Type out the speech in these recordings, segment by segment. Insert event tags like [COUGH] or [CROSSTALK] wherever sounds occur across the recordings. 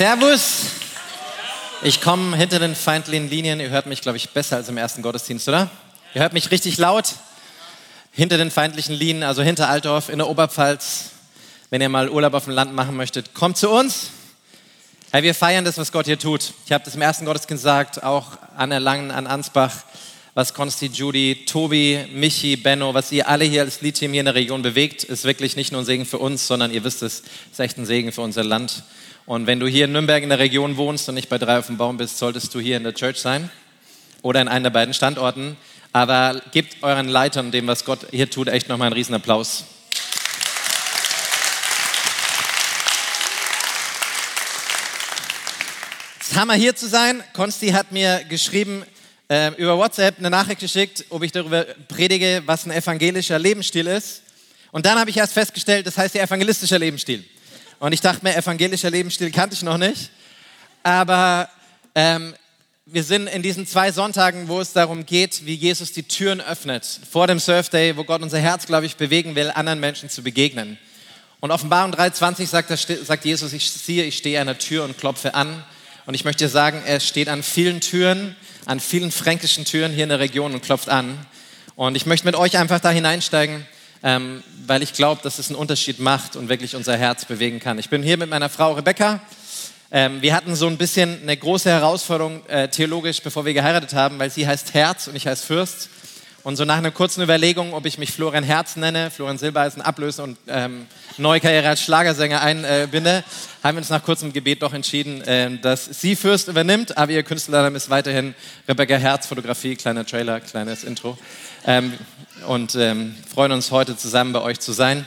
Servus. Ich komme hinter den feindlichen Linien. Ihr hört mich, glaube ich, besser als im ersten Gottesdienst, oder? Ihr hört mich richtig laut. Hinter den feindlichen Linien, also hinter Altdorf in der Oberpfalz. Wenn ihr mal Urlaub auf dem Land machen möchtet, kommt zu uns. Hey, wir feiern das, was Gott hier tut. Ich habe das im ersten Gottesdienst gesagt, auch an Erlangen, an Ansbach, was Konsti, Judy, Tobi, Michi, Benno, was ihr alle hier als Leadteam hier in der Region bewegt, ist wirklich nicht nur ein Segen für uns, sondern ihr wisst es, ist echt ein Segen für unser Land. Und wenn du hier in Nürnberg in der Region wohnst und nicht bei drei auf dem Baum bist, solltest du hier in der Church sein oder in einem der beiden Standorten. Aber gebt euren Leitern dem, was Gott hier tut, echt nochmal einen riesen Applaus. Es ist Hammer hier zu sein. Konsti hat mir geschrieben, äh, über WhatsApp eine Nachricht geschickt, ob ich darüber predige, was ein evangelischer Lebensstil ist. Und dann habe ich erst festgestellt, das heißt ja evangelistischer Lebensstil. Und ich dachte mir, evangelischer Lebensstil kannte ich noch nicht. Aber ähm, wir sind in diesen zwei Sonntagen, wo es darum geht, wie Jesus die Türen öffnet. Vor dem Surf Day, wo Gott unser Herz, glaube ich, bewegen will, anderen Menschen zu begegnen. Und Offenbarung 3,20 sagt, sagt Jesus, ich siehe, ich stehe an der Tür und klopfe an. Und ich möchte dir sagen, er steht an vielen Türen, an vielen fränkischen Türen hier in der Region und klopft an. Und ich möchte mit euch einfach da hineinsteigen ähm, weil ich glaube, dass es einen Unterschied macht und wirklich unser Herz bewegen kann. Ich bin hier mit meiner Frau Rebecca. Ähm, wir hatten so ein bisschen eine große Herausforderung äh, theologisch, bevor wir geheiratet haben, weil sie heißt Herz und ich heiße Fürst. Und so nach einer kurzen Überlegung, ob ich mich Florian Herz nenne, Florian Silbereisen ablöse und ähm, neue Karriere als Schlagersänger einbinde, haben wir uns nach kurzem Gebet doch entschieden, äh, dass sie Fürst übernimmt, aber ihr Künstlername ist weiterhin Rebecca Herz, Fotografie, kleiner Trailer, kleines Intro. Ähm, und ähm, freuen uns heute zusammen bei euch zu sein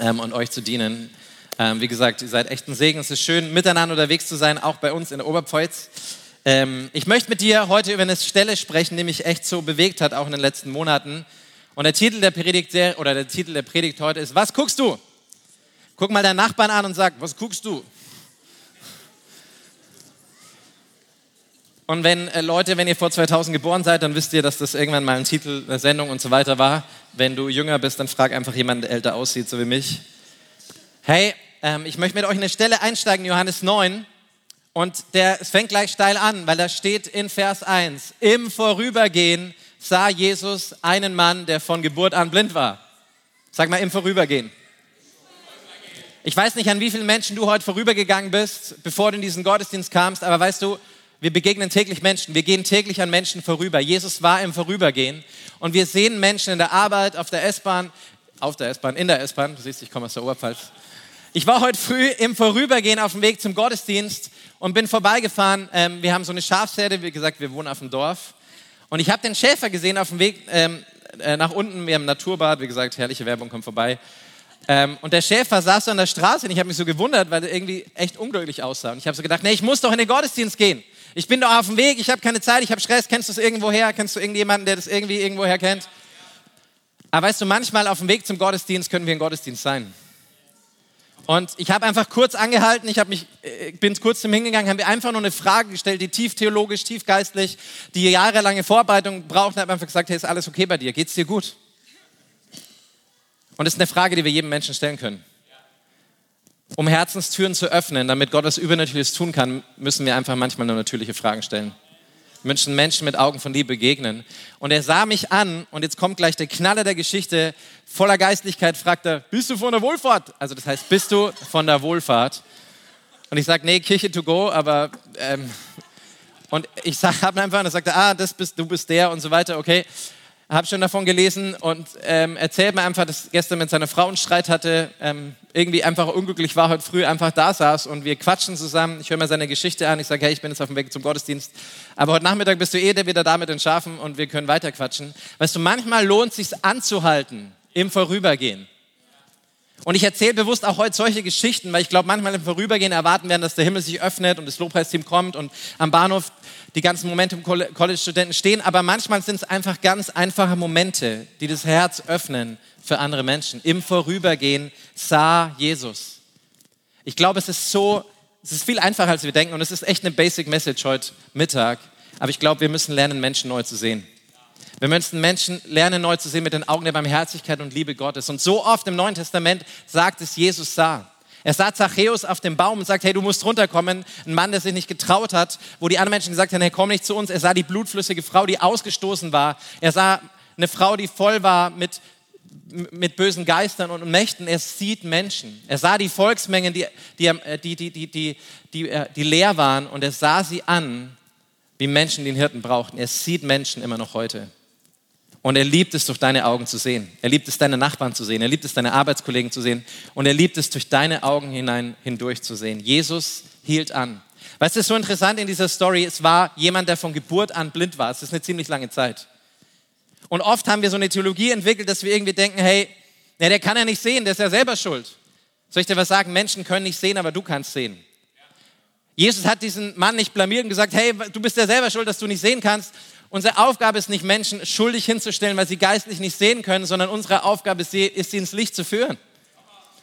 ähm, und euch zu dienen. Ähm, wie gesagt, ihr seid echt ein Segen. Es ist schön, miteinander unterwegs zu sein, auch bei uns in der Oberpfalz. Ähm, ich möchte mit dir heute über eine Stelle sprechen, die mich echt so bewegt hat, auch in den letzten Monaten. Und der Titel der Predigt oder der Titel der Predigt heute ist: Was guckst du? Guck mal deinen Nachbarn an und sag: Was guckst du? Und wenn äh, Leute, wenn ihr vor 2000 geboren seid, dann wisst ihr, dass das irgendwann mal ein Titel der Sendung und so weiter war. Wenn du jünger bist, dann frag einfach jemanden, der älter aussieht, so wie mich. Hey, ähm, ich möchte mit euch eine Stelle einsteigen, Johannes 9. Und der, es fängt gleich steil an, weil da steht in Vers 1, im Vorübergehen sah Jesus einen Mann, der von Geburt an blind war. Sag mal, im Vorübergehen. Ich weiß nicht, an wie vielen Menschen du heute vorübergegangen bist, bevor du in diesen Gottesdienst kamst, aber weißt du, wir begegnen täglich Menschen, wir gehen täglich an Menschen vorüber. Jesus war im Vorübergehen und wir sehen Menschen in der Arbeit, auf der S-Bahn, auf der S-Bahn, in der S-Bahn. Du siehst, ich komme aus der Oberpfalz. Ich war heute früh im Vorübergehen auf dem Weg zum Gottesdienst und bin vorbeigefahren. Ähm, wir haben so eine Schafsherde, wie gesagt, wir wohnen auf dem Dorf. Und ich habe den Schäfer gesehen auf dem Weg ähm, äh, nach unten. Wir haben ein Naturbad, wie gesagt, herrliche Werbung kommt vorbei. Ähm, und der Schäfer saß so an der Straße und ich habe mich so gewundert, weil er irgendwie echt unglücklich aussah. Und ich habe so gedacht, nee, ich muss doch in den Gottesdienst gehen. Ich bin doch auf dem Weg, ich habe keine Zeit, ich habe Stress. Kennst du es irgendwoher? Kennst du irgendjemanden, der das irgendwie irgendwoher kennt? Aber weißt du, manchmal auf dem Weg zum Gottesdienst können wir ein Gottesdienst sein. Und ich habe einfach kurz angehalten, ich mich, äh, bin kurz zum hingegangen, haben wir einfach nur eine Frage gestellt, die tief theologisch, tief geistlich, die jahrelange Vorbereitung braucht, und habe einfach gesagt, hey, ist alles okay bei dir? Geht's dir gut? Und das ist eine Frage, die wir jedem Menschen stellen können. Um Herzenstüren zu öffnen, damit Gott was Übernatürliches tun kann, müssen wir einfach manchmal nur natürliche Fragen stellen. Müssen Menschen mit Augen von Liebe begegnen. Und er sah mich an und jetzt kommt gleich der Knaller der Geschichte. Voller Geistlichkeit fragt er, bist du von der Wohlfahrt? Also das heißt, bist du von der Wohlfahrt? Und ich sage, nee, Kirche to go, aber... Ähm, und ich habe einfach, und er sagte, ah, das bist, du bist der und so weiter, okay habe schon davon gelesen und ähm, erzählt mir einfach, dass gestern mit seiner Frau einen Streit hatte, ähm, irgendwie einfach unglücklich war, heute früh einfach da saß und wir quatschen zusammen. Ich höre mir seine Geschichte an, ich sage, hey, ich bin jetzt auf dem Weg zum Gottesdienst, aber heute Nachmittag bist du eh wieder da mit den Schafen und wir können weiter quatschen. Weißt du, manchmal lohnt es sich anzuhalten im Vorübergehen. Und ich erzähle bewusst auch heute solche Geschichten, weil ich glaube, manchmal im Vorübergehen erwarten werden, dass der Himmel sich öffnet und das Lobpreisteam kommt und am Bahnhof die ganzen Momentum College-Studenten stehen. Aber manchmal sind es einfach ganz einfache Momente, die das Herz öffnen für andere Menschen. Im Vorübergehen sah Jesus. Ich glaube, es ist so, es ist viel einfacher, als wir denken und es ist echt eine Basic Message heute Mittag. Aber ich glaube, wir müssen lernen, Menschen neu zu sehen. Wir müssen Menschen lernen, neu zu sehen mit den Augen der Barmherzigkeit und Liebe Gottes. Und so oft im Neuen Testament sagt es, Jesus sah. Er sah Zachäus auf dem Baum und sagt, hey, du musst runterkommen. Ein Mann, der sich nicht getraut hat, wo die anderen Menschen gesagt haben, hey, komm nicht zu uns. Er sah die blutflüssige Frau, die ausgestoßen war. Er sah eine Frau, die voll war mit, mit bösen Geistern und Mächten. Er sieht Menschen. Er sah die Volksmengen, die, die, die, die, die, die, die, die leer waren und er sah sie an, wie Menschen den Hirten brauchten. Er sieht Menschen immer noch heute. Und er liebt es, durch deine Augen zu sehen. Er liebt es, deine Nachbarn zu sehen. Er liebt es, deine Arbeitskollegen zu sehen. Und er liebt es, durch deine Augen hinein hindurch zu sehen. Jesus hielt an. Es ist so interessant in dieser Story, es war jemand, der von Geburt an blind war. Es ist eine ziemlich lange Zeit. Und oft haben wir so eine Theologie entwickelt, dass wir irgendwie denken, hey, ja, der kann ja nicht sehen, der ist ja selber schuld. Soll ich dir was sagen? Menschen können nicht sehen, aber du kannst sehen. Jesus hat diesen Mann nicht blamiert und gesagt, hey, du bist ja selber schuld, dass du nicht sehen kannst. Unsere Aufgabe ist nicht, Menschen schuldig hinzustellen, weil sie geistlich nicht sehen können, sondern unsere Aufgabe ist, sie ins Licht zu führen.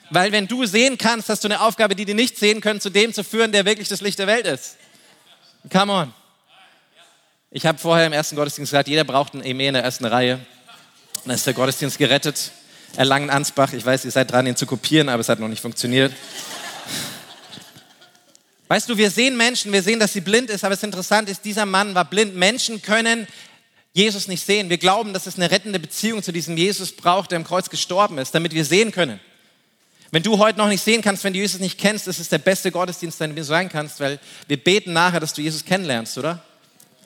Weil wenn du sehen kannst, hast du eine Aufgabe, die die nicht sehen können, zu dem zu führen, der wirklich das Licht der Welt ist. Come on. Ich habe vorher im ersten Gottesdienst gesagt, jeder braucht ein Eme in der ersten Reihe. Dann ist der Gottesdienst gerettet. Erlangen Ansbach, ich weiß, ihr seid dran, ihn zu kopieren, aber es hat noch nicht funktioniert. Weißt du, wir sehen Menschen, wir sehen, dass sie blind ist, aber es interessant ist, dieser Mann war blind. Menschen können Jesus nicht sehen. Wir glauben, dass es eine rettende Beziehung zu diesem Jesus braucht, der am Kreuz gestorben ist, damit wir sehen können. Wenn du heute noch nicht sehen kannst, wenn du Jesus nicht kennst, ist es der beste Gottesdienst, den du sein kannst, weil wir beten nachher, dass du Jesus kennenlernst, oder?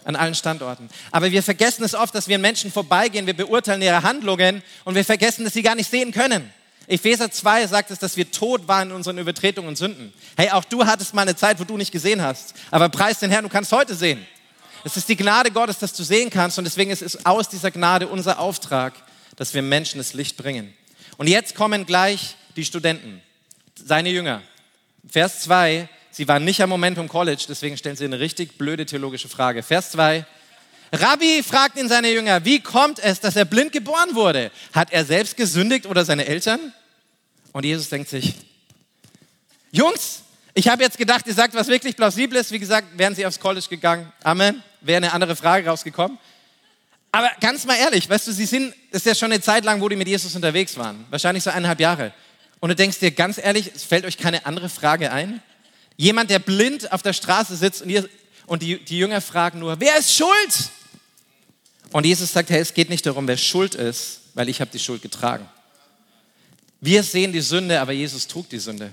An allen Standorten. Aber wir vergessen es oft, dass wir an Menschen vorbeigehen, wir beurteilen ihre Handlungen und wir vergessen, dass sie gar nicht sehen können. Epheser 2 sagt es, dass wir tot waren in unseren Übertretungen und Sünden. Hey, auch du hattest mal eine Zeit, wo du nicht gesehen hast. Aber preis den Herrn, du kannst heute sehen. Es ist die Gnade Gottes, dass du sehen kannst. Und deswegen ist es aus dieser Gnade unser Auftrag, dass wir Menschen das Licht bringen. Und jetzt kommen gleich die Studenten, seine Jünger. Vers 2, sie waren nicht am Momentum College, deswegen stellen sie eine richtig blöde theologische Frage. Vers 2, Rabbi fragt ihn seine Jünger, wie kommt es, dass er blind geboren wurde? Hat er selbst gesündigt oder seine Eltern? Und Jesus denkt sich, Jungs, ich habe jetzt gedacht, ihr sagt was wirklich Plausibles. Wie gesagt, wären sie aufs College gegangen. Amen. Wäre eine andere Frage rausgekommen. Aber ganz mal ehrlich, weißt du, sie sind, das ist ja schon eine Zeit lang, wo die mit Jesus unterwegs waren. Wahrscheinlich so eineinhalb Jahre. Und du denkst dir ganz ehrlich, es fällt euch keine andere Frage ein? Jemand, der blind auf der Straße sitzt und, ihr, und die, die Jünger fragen nur, wer ist schuld? Und Jesus sagt, hey, es geht nicht darum, wer schuld ist, weil ich habe die Schuld getragen. Wir sehen die Sünde, aber Jesus trug die Sünde.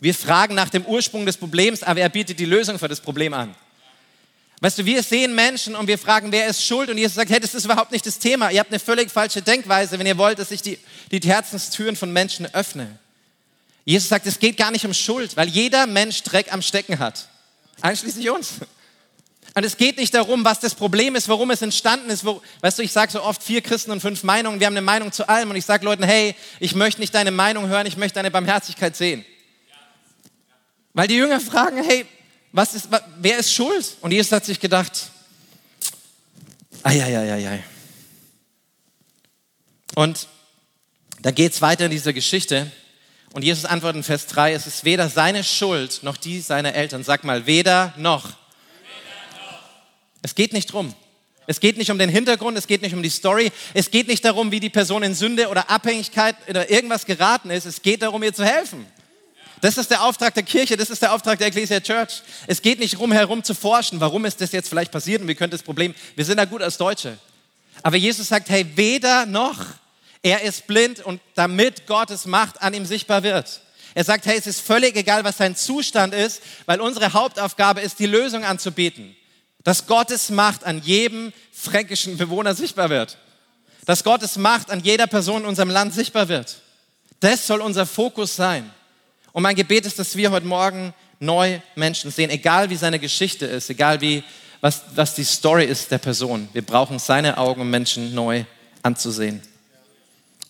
Wir fragen nach dem Ursprung des Problems, aber er bietet die Lösung für das Problem an. Weißt du, wir sehen Menschen und wir fragen, wer ist schuld? Und Jesus sagt, hey, das ist überhaupt nicht das Thema. Ihr habt eine völlig falsche Denkweise, wenn ihr wollt, dass ich die, die Herzenstüren von Menschen öffne. Jesus sagt, es geht gar nicht um Schuld, weil jeder Mensch Dreck am Stecken hat. Einschließlich uns. Und es geht nicht darum, was das Problem ist, warum es entstanden ist. Wo, weißt du, ich sage so oft vier Christen und fünf Meinungen. Wir haben eine Meinung zu allem. Und ich sage Leuten, hey, ich möchte nicht deine Meinung hören, ich möchte deine Barmherzigkeit sehen. Weil die Jünger fragen, hey, was ist, wer ist schuld? Und Jesus hat sich gedacht, ei. Und da geht es weiter in dieser Geschichte. Und Jesus antwortet in Vers 3, es ist weder seine Schuld noch die seiner Eltern. Sag mal, weder noch. Es geht nicht drum. Es geht nicht um den Hintergrund, es geht nicht um die Story, es geht nicht darum, wie die Person in Sünde oder Abhängigkeit oder irgendwas geraten ist. Es geht darum, ihr zu helfen. Das ist der Auftrag der Kirche, das ist der Auftrag der Ecclesia Church. Es geht nicht darum, herum zu forschen, warum ist das jetzt vielleicht passiert und wie könnte das Problem. Wir sind da gut als Deutsche. Aber Jesus sagt, hey, weder noch. Er ist blind und damit Gottes Macht an ihm sichtbar wird. Er sagt, hey, es ist völlig egal, was sein Zustand ist, weil unsere Hauptaufgabe ist, die Lösung anzubieten. Dass Gottes Macht an jedem fränkischen Bewohner sichtbar wird. Dass Gottes Macht an jeder Person in unserem Land sichtbar wird. Das soll unser Fokus sein. Und mein Gebet ist, dass wir heute Morgen neu Menschen sehen, egal wie seine Geschichte ist, egal wie, was, was die Story ist der Person. Wir brauchen seine Augen, um Menschen neu anzusehen.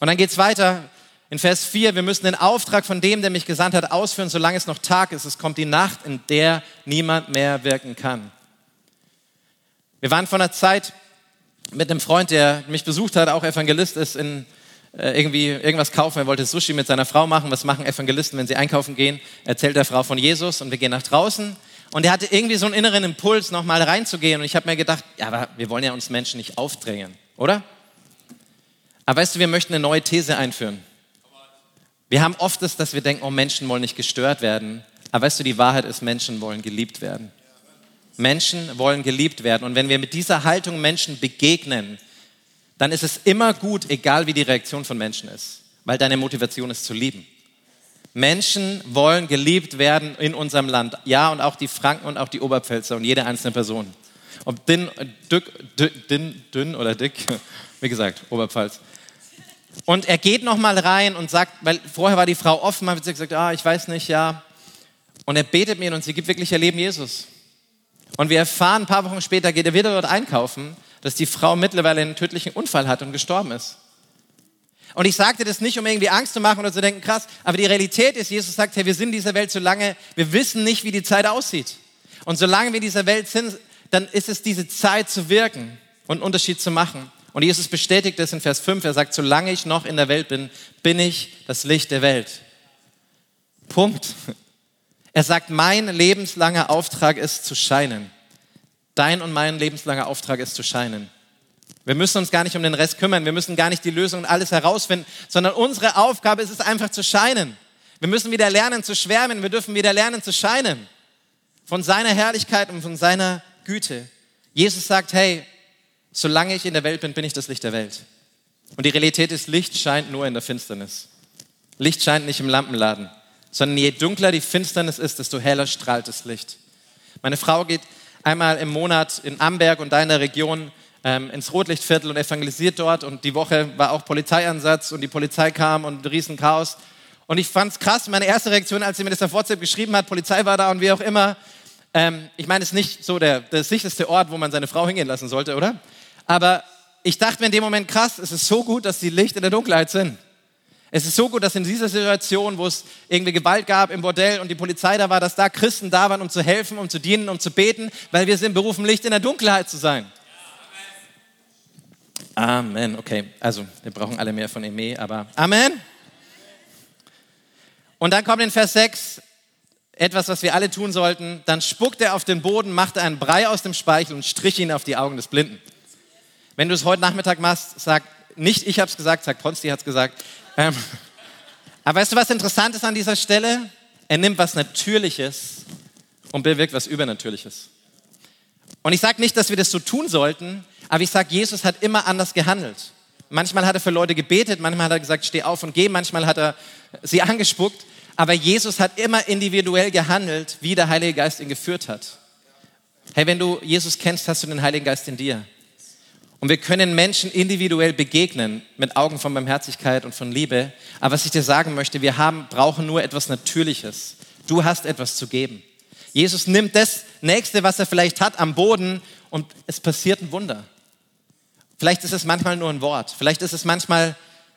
Und dann geht es weiter in Vers 4. Wir müssen den Auftrag von dem, der mich gesandt hat, ausführen, solange es noch Tag ist. Es kommt die Nacht, in der niemand mehr wirken kann. Wir waren vor einer Zeit mit einem Freund, der mich besucht hat, auch Evangelist ist, in äh, irgendwie irgendwas kaufen. Er wollte Sushi mit seiner Frau machen. Was machen Evangelisten, wenn sie einkaufen gehen? Erzählt der Frau von Jesus und wir gehen nach draußen. Und er hatte irgendwie so einen inneren Impuls, nochmal reinzugehen. Und ich habe mir gedacht, ja, aber wir wollen ja uns Menschen nicht aufdrängen, oder? Aber weißt du, wir möchten eine neue These einführen. Wir haben oft das, dass wir denken, oh, Menschen wollen nicht gestört werden. Aber weißt du, die Wahrheit ist, Menschen wollen geliebt werden. Menschen wollen geliebt werden. Und wenn wir mit dieser Haltung Menschen begegnen, dann ist es immer gut, egal wie die Reaktion von Menschen ist, weil deine Motivation ist zu lieben. Menschen wollen geliebt werden in unserem Land. Ja, und auch die Franken und auch die Oberpfälzer und jede einzelne Person. Ob dünn, dick, dünn, dünn oder dick, [LAUGHS] wie gesagt, Oberpfalz. Und er geht nochmal rein und sagt, weil vorher war die Frau offen, hat sie gesagt, ah, ich weiß nicht, ja. Und er betet mir und sie gibt wirklich ihr Leben Jesus. Und wir erfahren, ein paar Wochen später geht er wieder dort einkaufen, dass die Frau mittlerweile einen tödlichen Unfall hat und gestorben ist. Und ich sagte das nicht, um irgendwie Angst zu machen oder zu denken, krass, aber die Realität ist, Jesus sagt, hey, wir sind in dieser Welt so lange, wir wissen nicht, wie die Zeit aussieht. Und solange wir in dieser Welt sind, dann ist es diese Zeit zu wirken und einen Unterschied zu machen. Und Jesus bestätigt das in Vers 5. Er sagt, solange ich noch in der Welt bin, bin ich das Licht der Welt. Punkt. Er sagt, mein lebenslanger Auftrag ist zu scheinen. Dein und mein lebenslanger Auftrag ist zu scheinen. Wir müssen uns gar nicht um den Rest kümmern. Wir müssen gar nicht die Lösung und alles herausfinden, sondern unsere Aufgabe ist es einfach zu scheinen. Wir müssen wieder lernen zu schwärmen. Wir dürfen wieder lernen zu scheinen. Von seiner Herrlichkeit und von seiner Güte. Jesus sagt, hey, solange ich in der Welt bin, bin ich das Licht der Welt. Und die Realität ist, Licht scheint nur in der Finsternis. Licht scheint nicht im Lampenladen, sondern je dunkler die Finsternis ist, desto heller strahlt das Licht. Meine Frau geht einmal im Monat in Amberg und da in der Region ähm, ins Rotlichtviertel und evangelisiert dort. Und die Woche war auch Polizeieinsatz und die Polizei kam und ein Riesenchaos. Und ich fand es krass, meine erste Reaktion, als sie mir das auf WhatsApp geschrieben hat, Polizei war da und wie auch immer. Ähm, ich meine, es ist nicht so der, der sicherste Ort, wo man seine Frau hingehen lassen sollte, oder? Aber ich dachte mir in dem Moment, krass, es ist so gut, dass die Licht in der Dunkelheit sind. Es ist so gut, dass in dieser Situation, wo es irgendwie Gewalt gab im Bordell und die Polizei da war, dass da Christen da waren, um zu helfen, um zu dienen, um zu beten, weil wir sind berufen, Licht in der Dunkelheit zu sein. Amen. Okay, also wir brauchen alle mehr von Eme, aber Amen. Und dann kommt in Vers 6 etwas, was wir alle tun sollten. Dann spuckt er auf den Boden, machte einen Brei aus dem Speichel und strich ihn auf die Augen des Blinden. Wenn du es heute Nachmittag machst, sag nicht, ich habe es gesagt, sag Ponsti hat es gesagt. Ähm, aber weißt du, was interessant ist an dieser Stelle? Er nimmt was Natürliches und bewirkt was Übernatürliches. Und ich sage nicht, dass wir das so tun sollten, aber ich sage, Jesus hat immer anders gehandelt. Manchmal hat er für Leute gebetet, manchmal hat er gesagt, steh auf und geh, manchmal hat er sie angespuckt. Aber Jesus hat immer individuell gehandelt, wie der Heilige Geist ihn geführt hat. Hey, wenn du Jesus kennst, hast du den Heiligen Geist in dir. Und wir können Menschen individuell begegnen mit Augen von Barmherzigkeit und von Liebe. Aber was ich dir sagen möchte, wir haben, brauchen nur etwas Natürliches. Du hast etwas zu geben. Jesus nimmt das Nächste, was er vielleicht hat, am Boden und es passiert ein Wunder. Vielleicht ist es manchmal nur ein Wort. Vielleicht ist es manchmal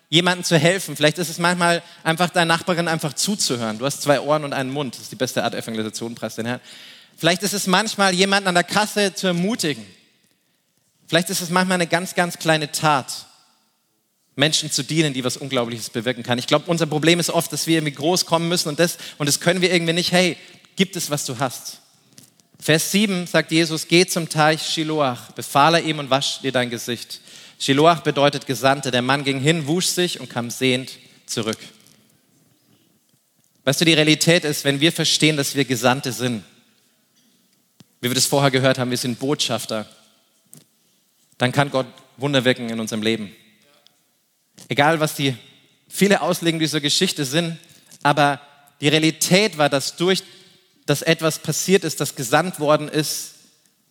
jemandem zu helfen. Vielleicht ist es manchmal einfach deiner Nachbarin einfach zuzuhören. Du hast zwei Ohren und einen Mund. Das ist die beste Art Evangelisation, preis den Herrn. Vielleicht ist es manchmal jemanden an der Kasse zu ermutigen. Vielleicht ist es manchmal eine ganz, ganz kleine Tat, Menschen zu dienen, die was Unglaubliches bewirken kann. Ich glaube, unser Problem ist oft, dass wir irgendwie groß kommen müssen und das, und das können wir irgendwie nicht. Hey, gib es, was du hast. Vers 7 sagt Jesus, geh zum Teich Shiloach, befahle ihm und wasch dir dein Gesicht. Shiloach bedeutet Gesandte. Der Mann ging hin, wusch sich und kam sehend zurück. Weißt du, die Realität ist, wenn wir verstehen, dass wir Gesandte sind, wie wir das vorher gehört haben, wir sind Botschafter, dann kann Gott Wunder wirken in unserem Leben. Egal, was die viele Auslegungen dieser Geschichte sind, aber die Realität war, dass durch dass etwas passiert ist, das gesandt worden ist,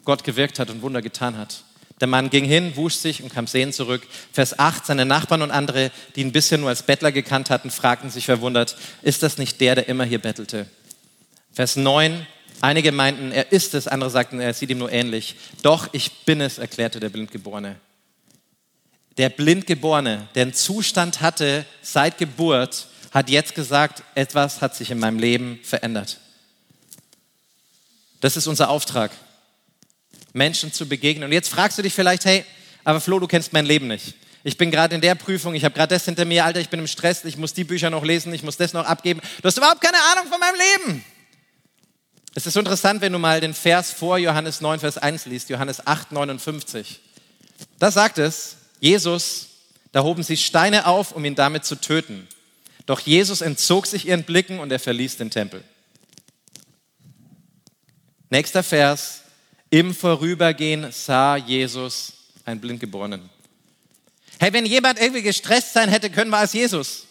Gott gewirkt hat und Wunder getan hat. Der Mann ging hin, wusch sich und kam sehend zurück. Vers 8, seine Nachbarn und andere, die ihn bisher nur als Bettler gekannt hatten, fragten sich verwundert, ist das nicht der, der immer hier bettelte? Vers 9, Einige meinten, er ist es, andere sagten, er sieht ihm nur ähnlich. Doch, ich bin es, erklärte der Blindgeborene. Der Blindgeborene, der einen Zustand hatte seit Geburt, hat jetzt gesagt, etwas hat sich in meinem Leben verändert. Das ist unser Auftrag, Menschen zu begegnen. Und jetzt fragst du dich vielleicht, hey, aber Flo, du kennst mein Leben nicht. Ich bin gerade in der Prüfung, ich habe gerade das hinter mir, Alter, ich bin im Stress, ich muss die Bücher noch lesen, ich muss das noch abgeben. Du hast überhaupt keine Ahnung von meinem Leben. Es ist interessant, wenn du mal den Vers vor Johannes 9, Vers 1 liest, Johannes 8, 59. Da sagt es, Jesus, da hoben sie Steine auf, um ihn damit zu töten. Doch Jesus entzog sich ihren Blicken und er verließ den Tempel. Nächster Vers. Im Vorübergehen sah Jesus einen Blindgeborenen. Hey, wenn jemand irgendwie gestresst sein hätte können, war es Jesus.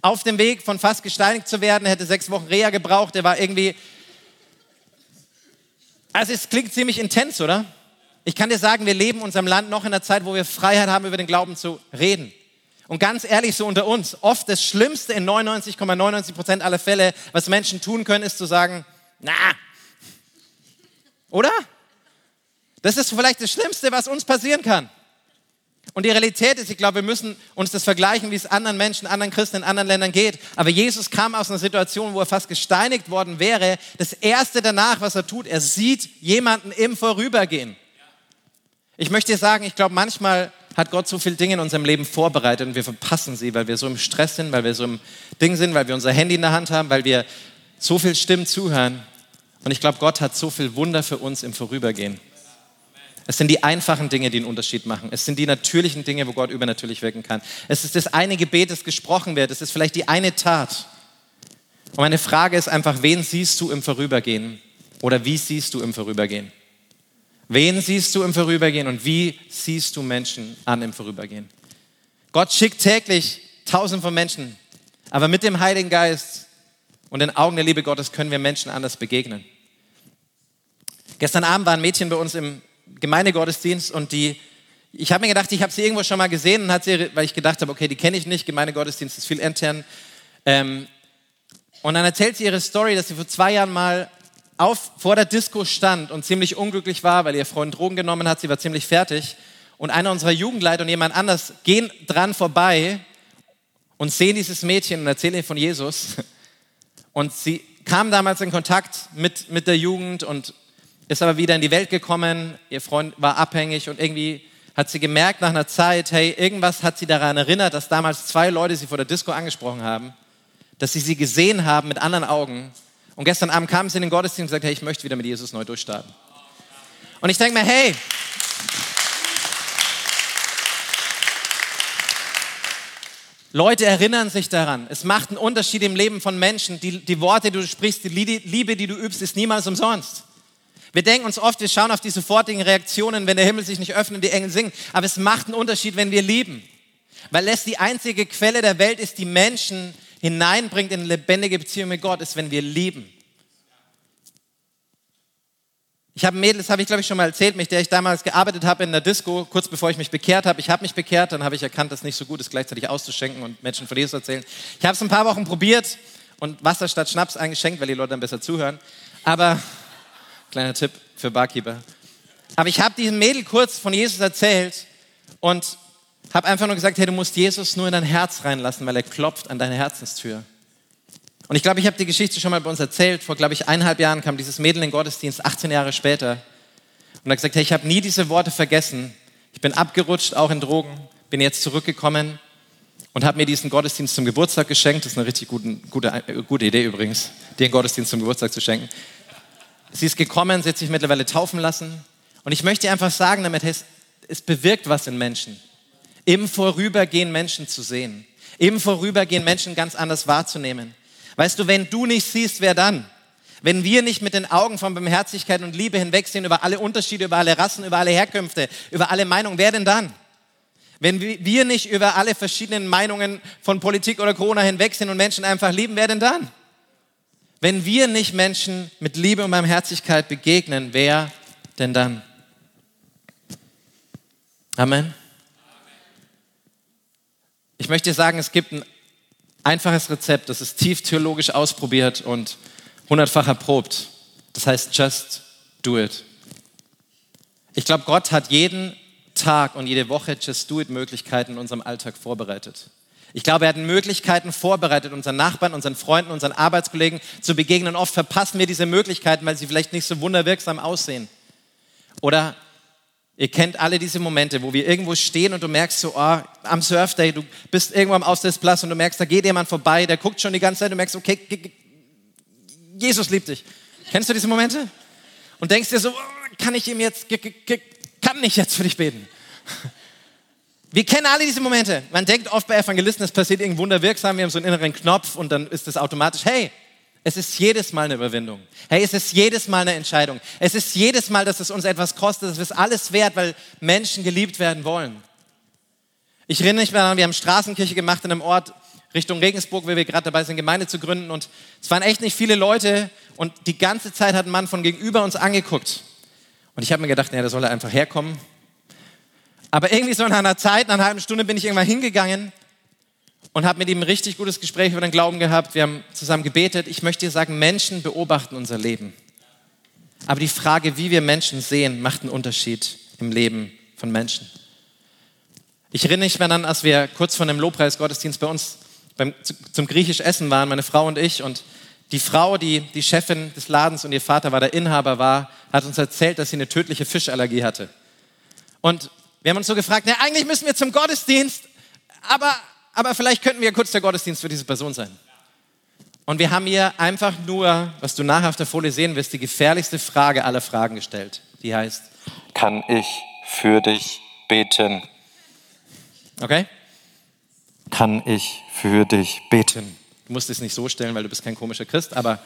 Auf dem Weg von fast gesteinigt zu werden, hätte sechs Wochen Reha gebraucht, er war irgendwie. Also es klingt ziemlich intens, oder? Ich kann dir sagen, wir leben in unserem Land noch in einer Zeit, wo wir Freiheit haben, über den Glauben zu reden. Und ganz ehrlich, so unter uns, oft das Schlimmste in 99,99 Prozent aller Fälle, was Menschen tun können, ist zu sagen, na, oder? Das ist vielleicht das Schlimmste, was uns passieren kann. Und die Realität ist, ich glaube, wir müssen uns das vergleichen, wie es anderen Menschen, anderen Christen in anderen Ländern geht. Aber Jesus kam aus einer Situation, wo er fast gesteinigt worden wäre. Das Erste danach, was er tut, er sieht jemanden im Vorübergehen. Ich möchte dir sagen, ich glaube, manchmal hat Gott so viele Dinge in unserem Leben vorbereitet und wir verpassen sie, weil wir so im Stress sind, weil wir so im Ding sind, weil wir unser Handy in der Hand haben, weil wir so viel Stimmen zuhören. Und ich glaube, Gott hat so viel Wunder für uns im Vorübergehen. Es sind die einfachen Dinge, die einen Unterschied machen. Es sind die natürlichen Dinge, wo Gott übernatürlich wirken kann. Es ist das eine Gebet, das gesprochen wird. Es ist vielleicht die eine Tat. Und meine Frage ist einfach, wen siehst du im Vorübergehen? Oder wie siehst du im Vorübergehen? Wen siehst du im Vorübergehen und wie siehst du Menschen an im Vorübergehen? Gott schickt täglich tausend von Menschen, aber mit dem Heiligen Geist und den Augen der Liebe Gottes können wir Menschen anders begegnen. Gestern Abend war ein Mädchen bei uns im Gemeindegottesdienst und die, ich habe mir gedacht, ich habe sie irgendwo schon mal gesehen und hat sie, weil ich gedacht habe, okay, die kenne ich nicht, Gemeindegottesdienst ist viel intern. Ähm, und dann erzählt sie ihre Story, dass sie vor zwei Jahren mal auf, vor der Disco stand und ziemlich unglücklich war, weil ihr Freund Drogen genommen hat, sie war ziemlich fertig. Und einer unserer Jugendleiter und jemand anders gehen dran vorbei und sehen dieses Mädchen und erzählen ihr von Jesus. Und sie kam damals in Kontakt mit, mit der Jugend und ist aber wieder in die Welt gekommen. Ihr Freund war abhängig und irgendwie hat sie gemerkt nach einer Zeit, hey, irgendwas hat sie daran erinnert, dass damals zwei Leute sie vor der Disco angesprochen haben, dass sie sie gesehen haben mit anderen Augen. Und gestern Abend kam sie in den Gottesdienst und gesagt, hey, ich möchte wieder mit Jesus neu durchstarten. Und ich denke mir, hey, Leute erinnern sich daran. Es macht einen Unterschied im Leben von Menschen. Die, die Worte, die du sprichst, die Liebe, die du übst, ist niemals umsonst. Wir denken uns oft, wir schauen auf die sofortigen Reaktionen, wenn der Himmel sich nicht öffnet und die Engel singen. Aber es macht einen Unterschied, wenn wir lieben. Weil es die einzige Quelle der Welt ist, die Menschen hineinbringt in eine lebendige Beziehung mit Gott, ist, wenn wir lieben. Ich habe ein Mädel, das habe ich glaube ich schon mal erzählt, mit der ich damals gearbeitet habe in der Disco, kurz bevor ich mich bekehrt habe. Ich habe mich bekehrt, dann habe ich erkannt, dass es nicht so gut ist, gleichzeitig auszuschenken und Menschen von Jesus zu erzählen. Ich habe es ein paar Wochen probiert und Wasser statt Schnaps eingeschenkt, weil die Leute dann besser zuhören. Aber Kleiner Tipp für Barkeeper. Aber ich habe diesem Mädel kurz von Jesus erzählt und habe einfach nur gesagt, hey, du musst Jesus nur in dein Herz reinlassen, weil er klopft an deine Herzenstür. Und ich glaube, ich habe die Geschichte schon mal bei uns erzählt. Vor, glaube ich, eineinhalb Jahren kam dieses Mädel in den Gottesdienst, 18 Jahre später. Und hat gesagt, hey, ich habe nie diese Worte vergessen. Ich bin abgerutscht, auch in Drogen, bin jetzt zurückgekommen und habe mir diesen Gottesdienst zum Geburtstag geschenkt. Das ist eine richtig gute, gute, gute Idee übrigens, einen Gottesdienst zum Geburtstag zu schenken. Sie ist gekommen, sie hat sich mittlerweile taufen lassen. Und ich möchte einfach sagen damit, es, es bewirkt was in Menschen. Im Vorübergehen Menschen zu sehen. Im Vorübergehen Menschen ganz anders wahrzunehmen. Weißt du, wenn du nicht siehst, wer dann? Wenn wir nicht mit den Augen von Barmherzigkeit und Liebe hinwegsehen über alle Unterschiede, über alle Rassen, über alle Herkünfte, über alle Meinungen, wer denn dann? Wenn wir nicht über alle verschiedenen Meinungen von Politik oder Corona hinwegsehen und Menschen einfach lieben, wer denn dann? Wenn wir nicht Menschen mit Liebe und Barmherzigkeit begegnen, wer denn dann? Amen. Ich möchte sagen, es gibt ein einfaches Rezept, das ist tief theologisch ausprobiert und hundertfach erprobt. Das heißt, just do it. Ich glaube, Gott hat jeden Tag und jede Woche Just Do It Möglichkeiten in unserem Alltag vorbereitet. Ich glaube, er hat Möglichkeiten vorbereitet, unseren Nachbarn, unseren Freunden, unseren Arbeitskollegen zu begegnen. Oft verpassen wir diese Möglichkeiten, weil sie vielleicht nicht so wunderwirksam aussehen. Oder ihr kennt alle diese Momente, wo wir irgendwo stehen und du merkst so, oh, am Surfday, du bist irgendwo am Aussichtsplatz und du merkst, da geht jemand vorbei, der guckt schon die ganze Zeit, du merkst, okay, Jesus liebt dich. Kennst du diese Momente? Und denkst dir so, oh, kann ich ihm jetzt, kann ich jetzt für dich beten? Wir kennen alle diese Momente. Man denkt oft bei Evangelisten, es passiert irgendein Wunder wirksam, wir haben so einen inneren Knopf und dann ist es automatisch, hey, es ist jedes Mal eine Überwindung. Hey, es ist jedes Mal eine Entscheidung. Es ist jedes Mal, dass es uns etwas kostet. Es ist alles wert, weil Menschen geliebt werden wollen. Ich erinnere mich daran, wir haben Straßenkirche gemacht in einem Ort Richtung Regensburg, wo wir gerade dabei sind, Gemeinde zu gründen. Und es waren echt nicht viele Leute. Und die ganze Zeit hat ein Mann von gegenüber uns angeguckt. Und ich habe mir gedacht, naja, da soll er einfach herkommen. Aber irgendwie so nach einer Zeit, nach einer halben Stunde bin ich irgendwann hingegangen und habe mit ihm ein richtig gutes Gespräch über den Glauben gehabt. Wir haben zusammen gebetet. Ich möchte dir sagen, Menschen beobachten unser Leben. Aber die Frage, wie wir Menschen sehen, macht einen Unterschied im Leben von Menschen. Ich erinnere mich daran, als wir kurz vor einem Lobpreisgottesdienst bei uns beim, zum griechisch Essen waren, meine Frau und ich, und die Frau, die die Chefin des Ladens und ihr Vater war, der Inhaber war, hat uns erzählt, dass sie eine tödliche Fischallergie hatte. Und wir haben uns so gefragt, na, eigentlich müssen wir zum Gottesdienst, aber aber vielleicht könnten wir kurz der Gottesdienst für diese Person sein. Und wir haben ihr einfach nur, was du nachher auf der Folie sehen wirst, die gefährlichste Frage aller Fragen gestellt. Die heißt, kann ich für dich beten? Okay? Kann ich für dich beten? Du musst es nicht so stellen, weil du bist kein komischer Christ, aber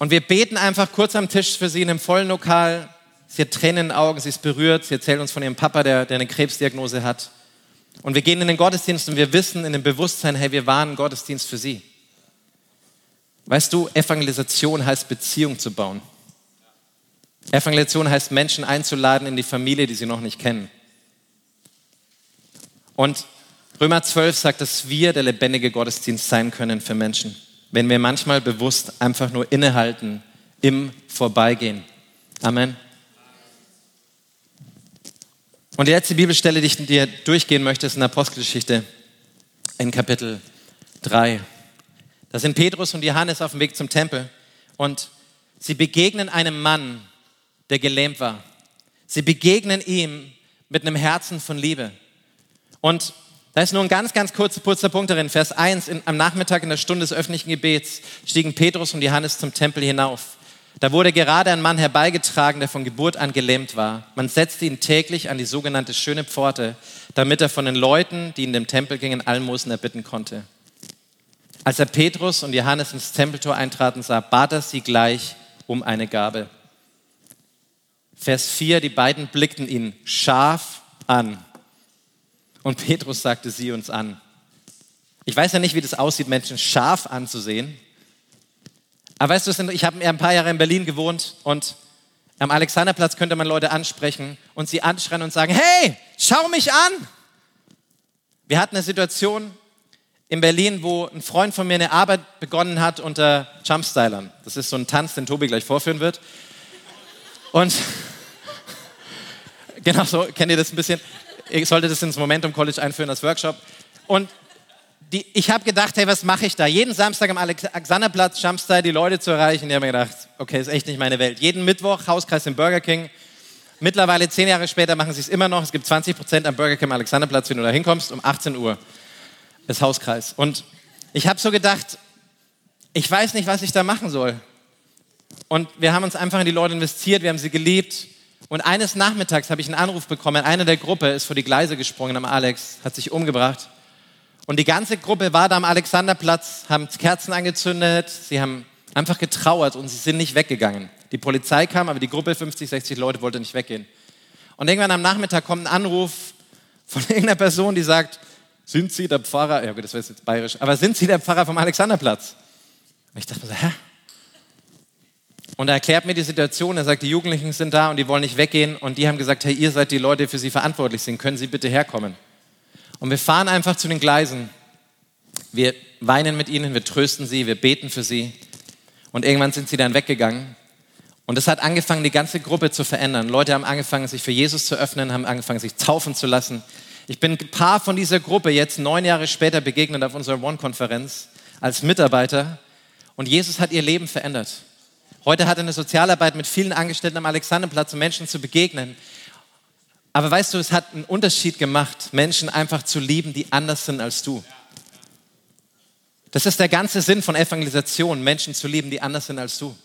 und wir beten einfach kurz am Tisch für sie in einem vollen Lokal. Sie hat Tränen in den Augen, sie ist berührt. Sie erzählt uns von ihrem Papa, der, der eine Krebsdiagnose hat. Und wir gehen in den Gottesdienst und wir wissen in dem Bewusstsein, hey, wir waren Gottesdienst für sie. Weißt du, Evangelisation heißt Beziehung zu bauen. Evangelisation heißt Menschen einzuladen in die Familie, die sie noch nicht kennen. Und Römer 12 sagt, dass wir der lebendige Gottesdienst sein können für Menschen, wenn wir manchmal bewusst einfach nur innehalten im Vorbeigehen. Amen. Und die letzte Bibelstelle, die ich dir durchgehen möchte, ist in der Apostelgeschichte in Kapitel 3. Da sind Petrus und Johannes auf dem Weg zum Tempel und sie begegnen einem Mann, der gelähmt war. Sie begegnen ihm mit einem Herzen von Liebe. Und da ist nur ein ganz, ganz kurzer, kurzer Punkt darin. Vers 1, in, am Nachmittag in der Stunde des öffentlichen Gebets stiegen Petrus und Johannes zum Tempel hinauf. Da wurde gerade ein Mann herbeigetragen, der von Geburt an gelähmt war. Man setzte ihn täglich an die sogenannte schöne Pforte, damit er von den Leuten, die in den Tempel gingen, Almosen erbitten konnte. Als er Petrus und Johannes ins Tempeltor eintraten sah, bat er sie gleich um eine Gabe. Vers 4, die beiden blickten ihn scharf an. Und Petrus sagte sie uns an. Ich weiß ja nicht, wie das aussieht, Menschen scharf anzusehen. Aber weißt du, ich habe ein paar Jahre in Berlin gewohnt und am Alexanderplatz könnte man Leute ansprechen und sie anschreien und sagen, hey, schau mich an. Wir hatten eine Situation in Berlin, wo ein Freund von mir eine Arbeit begonnen hat unter Jumpstylern. Das ist so ein Tanz, den Tobi gleich vorführen wird. Und [LAUGHS] genau so, kennt ihr das ein bisschen? Ich sollte das ins Momentum College einführen als Workshop. Und die, ich habe gedacht, hey, was mache ich da? Jeden Samstag am Alexanderplatz, Jumpstyle, die Leute zu erreichen. Die haben mir gedacht, okay, ist echt nicht meine Welt. Jeden Mittwoch Hauskreis im Burger King. Mittlerweile, zehn Jahre später, machen sie es immer noch. Es gibt 20 Prozent am Burger King am Alexanderplatz, wenn du da hinkommst, um 18 Uhr. Das Hauskreis. Und ich habe so gedacht, ich weiß nicht, was ich da machen soll. Und wir haben uns einfach in die Leute investiert, wir haben sie geliebt. Und eines Nachmittags habe ich einen Anruf bekommen, einer der Gruppe ist vor die Gleise gesprungen am Alex, hat sich umgebracht. Und die ganze Gruppe war da am Alexanderplatz, haben Kerzen angezündet, sie haben einfach getrauert und sie sind nicht weggegangen. Die Polizei kam, aber die Gruppe, 50, 60 Leute, wollte nicht weggehen. Und irgendwann am Nachmittag kommt ein Anruf von [LAUGHS] irgendeiner Person, die sagt, sind Sie der Pfarrer, ja gut, das wäre jetzt bayerisch, aber sind Sie der Pfarrer vom Alexanderplatz? Und ich dachte mir so, hä? Und er erklärt mir die Situation, er sagt, die Jugendlichen sind da und die wollen nicht weggehen und die haben gesagt, hey, ihr seid die Leute, die für sie verantwortlich sind, können Sie bitte herkommen? Und wir fahren einfach zu den Gleisen. Wir weinen mit ihnen, wir trösten sie, wir beten für sie. Und irgendwann sind sie dann weggegangen. Und es hat angefangen, die ganze Gruppe zu verändern. Leute haben angefangen, sich für Jesus zu öffnen, haben angefangen, sich taufen zu lassen. Ich bin ein paar von dieser Gruppe jetzt neun Jahre später begegnet auf unserer One-Konferenz als Mitarbeiter. Und Jesus hat ihr Leben verändert. Heute hat er eine Sozialarbeit mit vielen Angestellten am Alexanderplatz, um Menschen zu begegnen. Aber weißt du, es hat einen Unterschied gemacht, Menschen einfach zu lieben, die anders sind als du. Das ist der ganze Sinn von Evangelisation, Menschen zu lieben, die anders sind als du.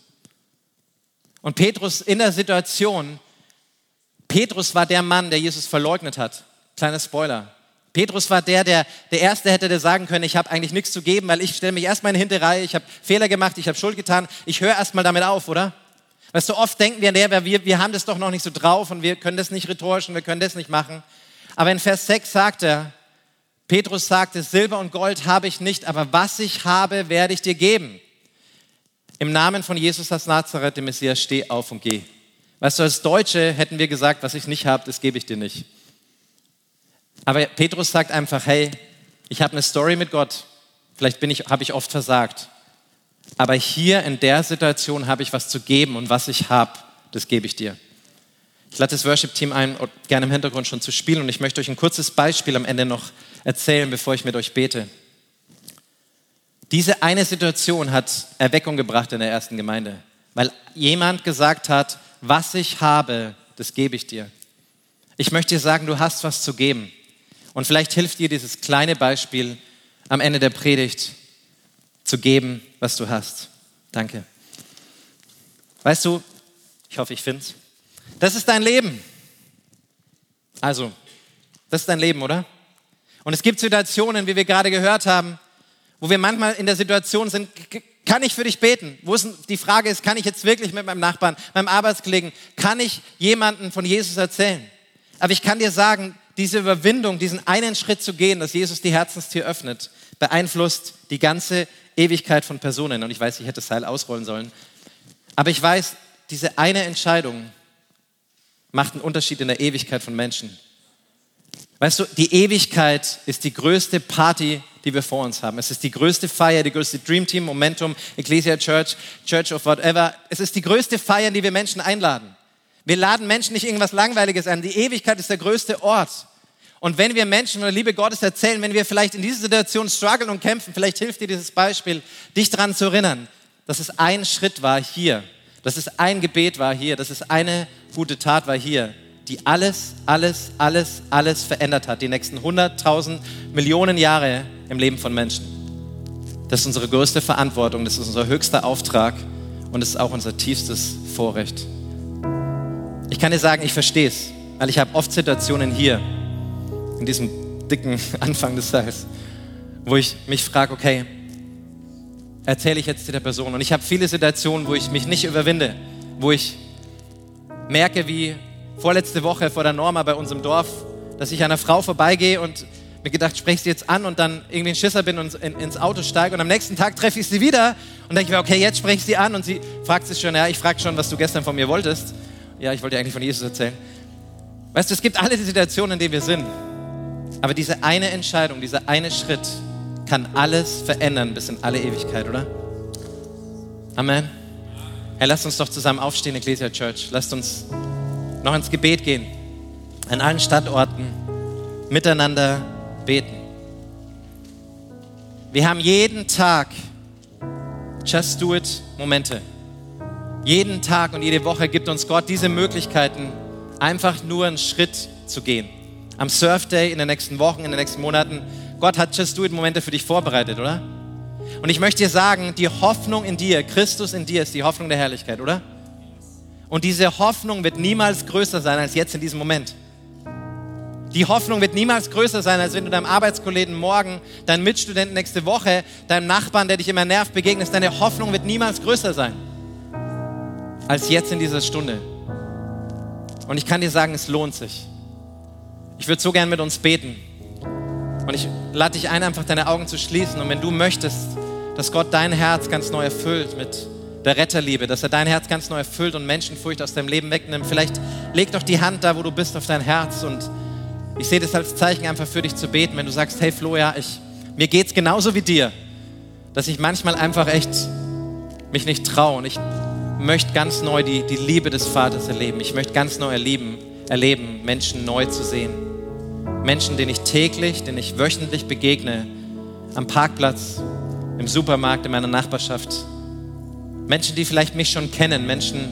Und Petrus in der Situation, Petrus war der Mann, der Jesus verleugnet hat. Kleiner Spoiler. Petrus war der, der der Erste hätte der sagen können, ich habe eigentlich nichts zu geben, weil ich stelle mich erstmal in die Hinterreihe, ich habe Fehler gemacht, ich habe Schuld getan, ich höre erstmal damit auf, oder? Weißt du, oft denken wir, der, wir, wir haben das doch noch nicht so drauf und wir können das nicht rhetorisch und wir können das nicht machen. Aber in Vers 6 sagt er, Petrus sagte, Silber und Gold habe ich nicht, aber was ich habe, werde ich dir geben. Im Namen von Jesus aus Nazareth, dem Messias, steh auf und geh. Weißt du, als Deutsche hätten wir gesagt, was ich nicht habe, das gebe ich dir nicht. Aber Petrus sagt einfach, hey, ich habe eine Story mit Gott. Vielleicht bin ich, habe ich oft versagt. Aber hier in der Situation habe ich was zu geben und was ich habe, das gebe ich dir. Ich lade das Worship-Team ein, gerne im Hintergrund schon zu spielen und ich möchte euch ein kurzes Beispiel am Ende noch erzählen, bevor ich mit euch bete. Diese eine Situation hat Erweckung gebracht in der ersten Gemeinde, weil jemand gesagt hat, was ich habe, das gebe ich dir. Ich möchte dir sagen, du hast was zu geben. Und vielleicht hilft dir dieses kleine Beispiel am Ende der Predigt zu geben, was du hast. Danke. Weißt du, ich hoffe, ich finde es. Das ist dein Leben. Also, das ist dein Leben, oder? Und es gibt Situationen, wie wir gerade gehört haben, wo wir manchmal in der Situation sind, kann ich für dich beten? Wo ist, die Frage ist, kann ich jetzt wirklich mit meinem Nachbarn, meinem Arbeitskollegen, kann ich jemanden von Jesus erzählen? Aber ich kann dir sagen, diese Überwindung, diesen einen Schritt zu gehen, dass Jesus die Herzenstür öffnet, beeinflusst die ganze Ewigkeit von Personen. Und ich weiß, ich hätte das Seil ausrollen sollen. Aber ich weiß, diese eine Entscheidung macht einen Unterschied in der Ewigkeit von Menschen. Weißt du, die Ewigkeit ist die größte Party, die wir vor uns haben. Es ist die größte Feier, die größte Dream Team, Momentum, Ecclesia Church, Church of whatever. Es ist die größte Feier, in die wir Menschen einladen. Wir laden Menschen nicht irgendwas Langweiliges an. Die Ewigkeit ist der größte Ort. Und wenn wir Menschen von der Liebe Gottes erzählen, wenn wir vielleicht in dieser Situation strugglen und kämpfen, vielleicht hilft dir dieses Beispiel, dich daran zu erinnern, dass es ein Schritt war hier, dass es ein Gebet war hier, dass es eine gute Tat war hier, die alles, alles, alles, alles verändert hat, die nächsten 100.000 Millionen Jahre im Leben von Menschen. Das ist unsere größte Verantwortung, das ist unser höchster Auftrag und es ist auch unser tiefstes Vorrecht. Ich kann dir sagen, ich verstehe es, weil ich habe oft Situationen hier, in diesem dicken [LAUGHS] Anfang des Seils, wo ich mich frage, okay, erzähle ich jetzt der Person? Und ich habe viele Situationen, wo ich mich nicht überwinde, wo ich merke, wie vorletzte Woche vor der Norma bei uns im Dorf, dass ich einer Frau vorbeigehe und mir gedacht, spreche sie jetzt an und dann irgendwie ein Schisser bin und in, ins Auto steige und am nächsten Tag treffe ich sie wieder und denke mir, okay, jetzt spreche ich sie an und sie fragt sich schon, ja, ich frage schon, was du gestern von mir wolltest. Ja, ich wollte dir eigentlich von Jesus erzählen. Weißt du, es gibt alle die Situationen, in denen wir sind. Aber diese eine Entscheidung, dieser eine Schritt kann alles verändern bis in alle Ewigkeit, oder? Amen. Hey, lasst uns doch zusammen aufstehen, Ecclesia Church. Lasst uns noch ins Gebet gehen. An allen Standorten miteinander beten. Wir haben jeden Tag Just Do It Momente. Jeden Tag und jede Woche gibt uns Gott diese Möglichkeiten, einfach nur einen Schritt zu gehen am Surf Day in den nächsten Wochen, in den nächsten Monaten. Gott hat Just Do It Momente für dich vorbereitet, oder? Und ich möchte dir sagen, die Hoffnung in dir, Christus in dir ist die Hoffnung der Herrlichkeit, oder? Und diese Hoffnung wird niemals größer sein als jetzt in diesem Moment. Die Hoffnung wird niemals größer sein, als wenn du deinem Arbeitskollegen morgen, deinem Mitstudenten nächste Woche, deinem Nachbarn, der dich immer nervt, begegnest. Deine Hoffnung wird niemals größer sein als jetzt in dieser Stunde. Und ich kann dir sagen, es lohnt sich. Ich würde so gern mit uns beten. Und ich lade dich ein, einfach deine Augen zu schließen. Und wenn du möchtest, dass Gott dein Herz ganz neu erfüllt mit der Retterliebe, dass er dein Herz ganz neu erfüllt und Menschenfurcht aus deinem Leben wegnimmt, vielleicht leg doch die Hand da, wo du bist, auf dein Herz. Und ich sehe das als Zeichen, einfach für dich zu beten. Wenn du sagst, hey Flo, ja, ich, mir geht es genauso wie dir, dass ich manchmal einfach echt mich nicht traue. Und ich möchte ganz neu die, die Liebe des Vaters erleben. Ich möchte ganz neu erleben, erleben, Menschen neu zu sehen. Menschen, denen ich täglich, denen ich wöchentlich begegne, am Parkplatz, im Supermarkt, in meiner Nachbarschaft. Menschen, die vielleicht mich schon kennen, Menschen,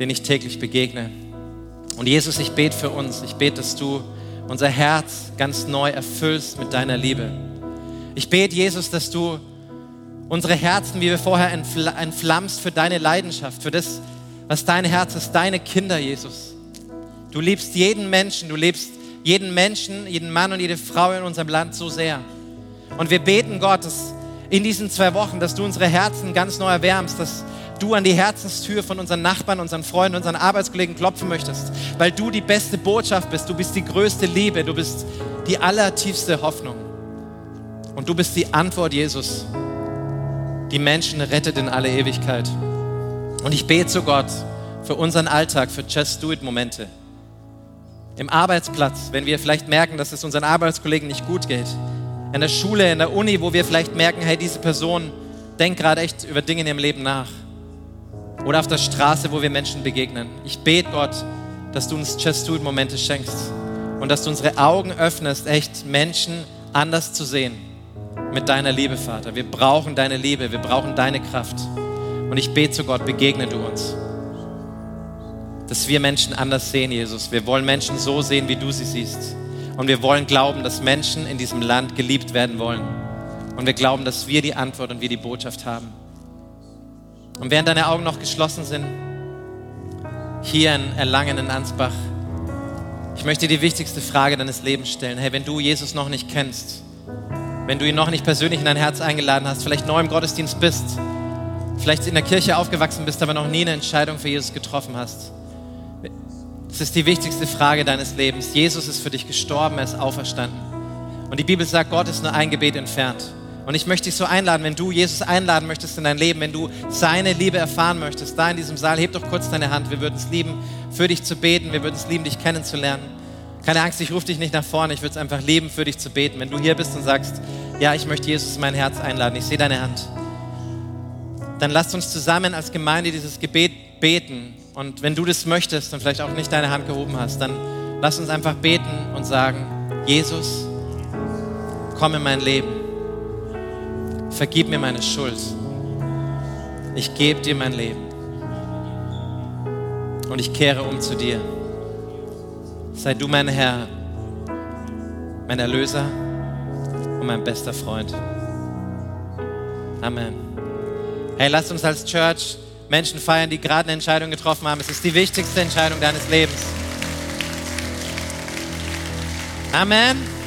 denen ich täglich begegne. Und Jesus, ich bete für uns, ich bete, dass du unser Herz ganz neu erfüllst mit deiner Liebe. Ich bete, Jesus, dass du unsere Herzen, wie wir vorher entflammst, für deine Leidenschaft, für das, was dein Herz ist, deine Kinder, Jesus. Du liebst jeden Menschen, du liebst jeden Menschen, jeden Mann und jede Frau in unserem Land so sehr. Und wir beten Gott, dass in diesen zwei Wochen, dass du unsere Herzen ganz neu erwärmst, dass du an die Herzenstür von unseren Nachbarn, unseren Freunden, unseren Arbeitskollegen klopfen möchtest, weil du die beste Botschaft bist, du bist die größte Liebe, du bist die allertiefste Hoffnung. Und du bist die Antwort, Jesus, die Menschen rettet in alle Ewigkeit. Und ich bete zu Gott für unseren Alltag, für Just Do It Momente. Im Arbeitsplatz, wenn wir vielleicht merken, dass es unseren Arbeitskollegen nicht gut geht. In der Schule, in der Uni, wo wir vielleicht merken, hey, diese Person denkt gerade echt über Dinge in ihrem Leben nach. Oder auf der Straße, wo wir Menschen begegnen. Ich bete Gott, dass du uns Just Do Momente schenkst und dass du unsere Augen öffnest, echt Menschen anders zu sehen mit deiner Liebe, Vater. Wir brauchen deine Liebe, wir brauchen deine Kraft. Und ich bete zu Gott, begegne du uns. Dass wir Menschen anders sehen, Jesus. Wir wollen Menschen so sehen, wie du sie siehst. Und wir wollen glauben, dass Menschen in diesem Land geliebt werden wollen. Und wir glauben, dass wir die Antwort und wir die Botschaft haben. Und während deine Augen noch geschlossen sind, hier in Erlangen in Ansbach, ich möchte die wichtigste Frage deines Lebens stellen. Hey, wenn du Jesus noch nicht kennst, wenn du ihn noch nicht persönlich in dein Herz eingeladen hast, vielleicht neu im Gottesdienst bist, vielleicht in der Kirche aufgewachsen bist, aber noch nie eine Entscheidung für Jesus getroffen hast. Das ist die wichtigste Frage deines Lebens. Jesus ist für dich gestorben, er ist auferstanden. Und die Bibel sagt, Gott ist nur ein Gebet entfernt. Und ich möchte dich so einladen, wenn du Jesus einladen möchtest in dein Leben, wenn du seine Liebe erfahren möchtest, da in diesem Saal, heb doch kurz deine Hand. Wir würden es lieben, für dich zu beten. Wir würden es lieben, dich kennenzulernen. Keine Angst, ich rufe dich nicht nach vorne. Ich würde es einfach lieben, für dich zu beten. Wenn du hier bist und sagst, ja, ich möchte Jesus in mein Herz einladen, ich sehe deine Hand, dann lasst uns zusammen als Gemeinde dieses Gebet beten. Und wenn du das möchtest und vielleicht auch nicht deine Hand gehoben hast, dann lass uns einfach beten und sagen, Jesus, komm in mein Leben. Vergib mir meine Schuld. Ich gebe dir mein Leben. Und ich kehre um zu dir. Sei du mein Herr, mein Erlöser und mein bester Freund. Amen. Hey, lasst uns als Church Menschen feiern, die gerade eine Entscheidung getroffen haben. Es ist die wichtigste Entscheidung deines Lebens. Amen.